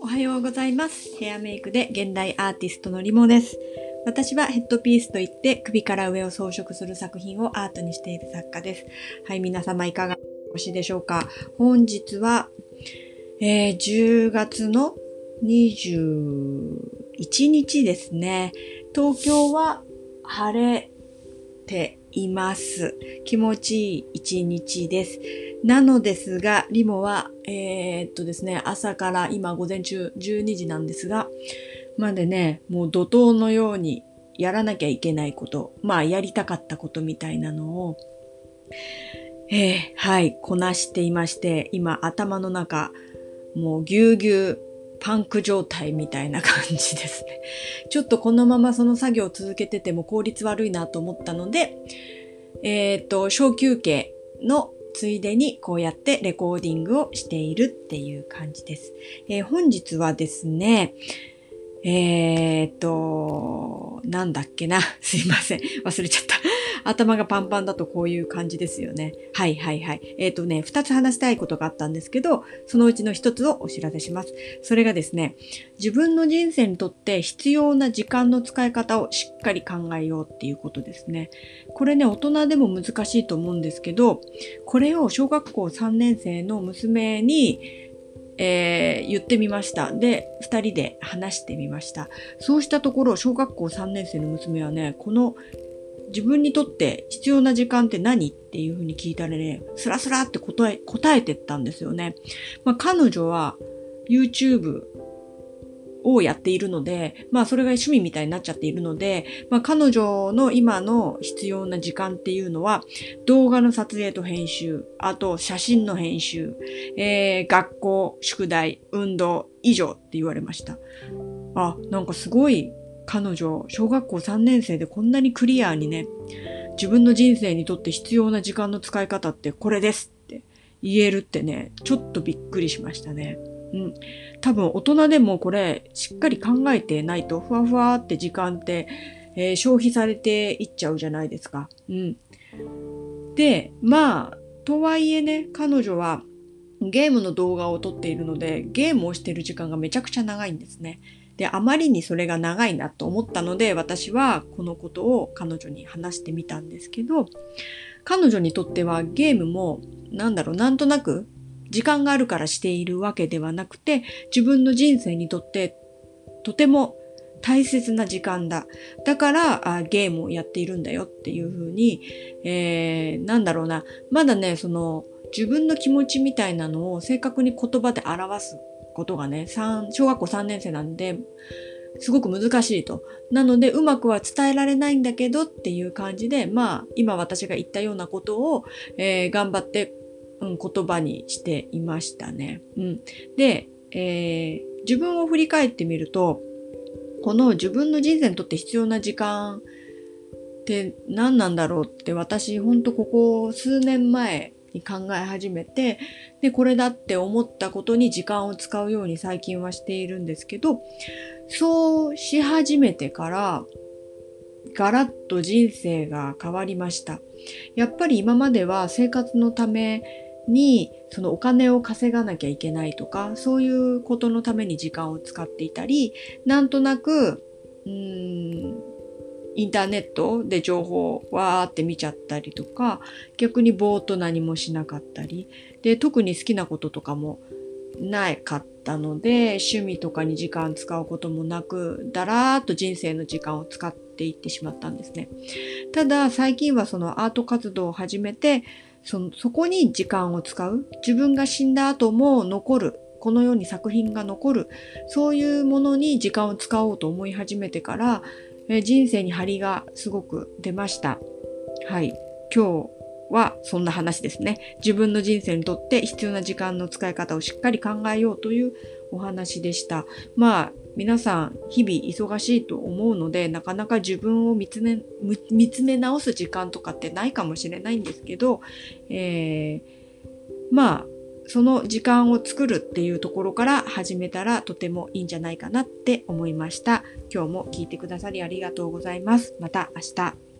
おはようございます。ヘアメイクで現代アーティストのリモです。私はヘッドピースといって首から上を装飾する作品をアートにしている作家です。はい、皆様いかがお過ごしでしょうか本日は、えー10月の21日ですね。東京は晴れています。気持ちいい一日です。なのですが、リモは、えーっとですね、朝から今午前中12時なんですが、までね、もう怒涛のようにやらなきゃいけないこと、まあやりたかったことみたいなのを、えーはい、こなしていまして、今頭の中、もうぎゅうぎゅうパンク状態みたいな感じですね。ちょっとこのままその作業を続けてても効率悪いなと思ったので、えーっと、小休憩のついでにこうやってレコーディングをしているっていう感じです。えー本日はですね、えーっと、なんだっけな。すいません。忘れちゃった。頭がパンパンだとこういう感じですよね。はいはいはい。えーとね、二つ話したいことがあったんですけど、そのうちの一つをお知らせします。それがですね、自分の人生にとって必要な時間の使い方をしっかり考えようっていうことですね。これね、大人でも難しいと思うんですけど、これを小学校3年生の娘に、えー言ってみました。で、二人で話してみました。そうしたところ、小学校3年生の娘はね、この自分にとって必要な時間って何っていうふうに聞いたらね、スラスラって答え、答えてったんですよね。まあ、彼女は YouTube をやっているので、まあそれが趣味みたいになっちゃっているので、まあ彼女の今の必要な時間っていうのは、動画の撮影と編集、あと写真の編集、えー、学校、宿題、運動、以上って言われました。あ、なんかすごい彼女、小学校3年生でこんなにクリアにね、自分の人生にとって必要な時間の使い方ってこれですって言えるってね、ちょっとびっくりしましたね。うん。多分大人でもこれしっかり考えてないとふわふわって時間って、えー消費されていっちゃうじゃないですか。うん。で、まあ、とはいえね、彼女はゲームの動画を撮っているので、ゲームをしている時間がめちゃくちゃ長いんですね。で、あまりにそれが長いなと思ったので、私はこのことを彼女に話してみたんですけど、彼女にとってはゲームも、なんだろう、なんとなく時間があるからしているわけではなくて、自分の人生にとってとても大切な時間だ。だからあゲームをやっているんだよっていうふうに、えー、なんだろうな。まだね、その自分の気持ちみたいなのを正確に言葉で表すことがね、三小学校3年生なんで、すごく難しいと。なので、うまくは伝えられないんだけどっていう感じで、まあ、今私が言ったようなことを、えー頑張って、うん、言葉にしていましたね。うん。で、えー自分を振り返ってみると、この自分の人生にとって必要な時間って何なんだろうって私ほんとここ数年前に考え始めて、で、これだって思ったことに時間を使うように最近はしているんですけど、そうし始めてから、ガラッと人生が変わりました。やっぱり今までは生活のためにそのお金を稼がなきゃいけないとかそういうことのために時間を使っていたりなんとなくうーんインターネットで情報をわーって見ちゃったりとか逆にぼーっと何もしなかったりで特に好きなこととかもなかったので趣味とかに時間使うこともなくだらーっと人生の時間を使っていってしまったんですね。ただ最近はそのアート活動を始めてそのそこに時間を使う自分が死んだ後も残るこのように作品が残るそういうものに時間を使おうと思い始めてから、え人生に張りがすごく出ました。はい。今日はそんな話ですね。自分の人生にとって必要な時間の使い方をしっかり考えようというお話でした。まあ皆さん日々忙しいと思うのでなかなか自分を見つめ見つめ直す時間とかってないかもしれないんですけど、えーまあその時間を作るっていうところから始めたらとてもいいんじゃないかなって思いました。今日も聞いてくださりありがとうございます。また明日。